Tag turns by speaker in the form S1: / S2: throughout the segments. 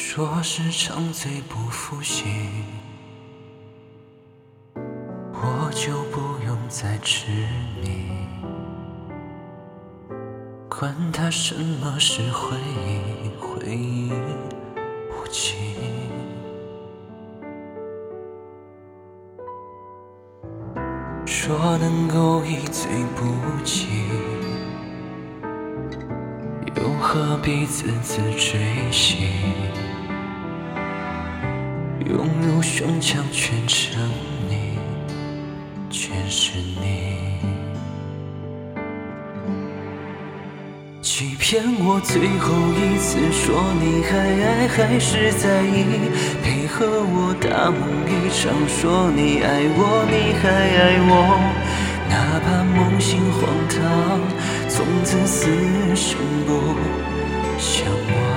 S1: 若是长醉不复醒，我就不用再执迷。管他什么是回忆，回忆无情。若能够一醉不起，又何必字字追忆？涌入胸腔，全成你，全是你。欺骗我最后一次，说你还爱还是在意，配合我大梦一场，说你爱我，你还爱我，哪怕梦醒荒唐，从此死生不相忘。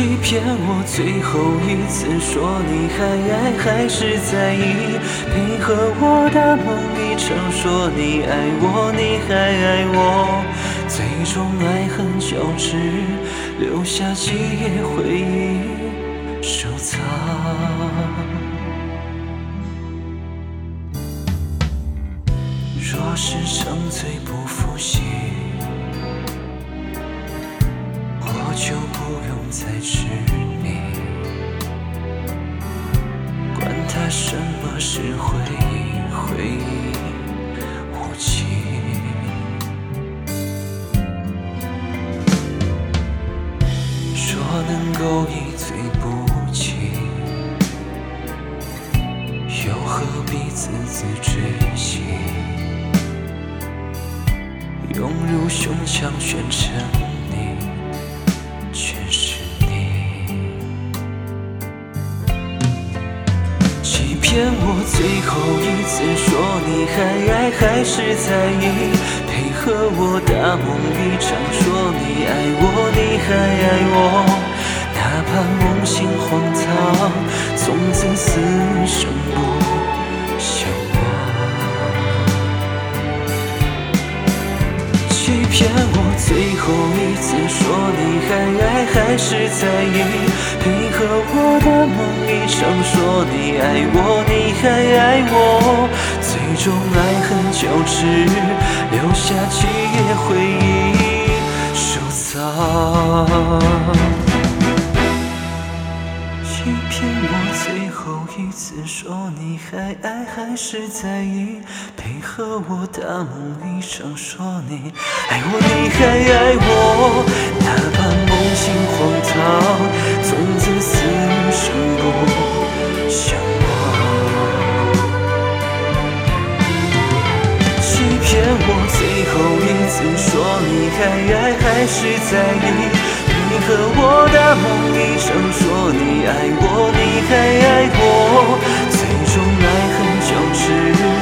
S1: 欺骗我最后一次，说你还爱还是在意，配合我大梦一场，说你爱我，你还爱我，最终爱恨交织，留下几页回忆收藏。若是沉醉不复醒。我就不用再执迷，管它什么是回忆，回忆无情。若能够一醉不起，又何必字字追忆？涌入胸腔，全成欺骗我最后一次，说你还爱还是在意，配合我大梦一场，说你爱我，你还爱我，哪怕梦醒荒唐，从此死生不骗我最后一次，说你还爱还是在意，配合我的梦一场，说你爱我，你还爱我，最终爱恨交织，留下几页回忆收藏。一次，说你还爱还是在意，配合我大梦一场，说你爱我，你还爱我，哪怕梦醒荒唐，从此死生不相忘。欺骗我最后一次，说你还爱还是在意，你和我大梦一场说你爱我你还爱我最终爱恨交织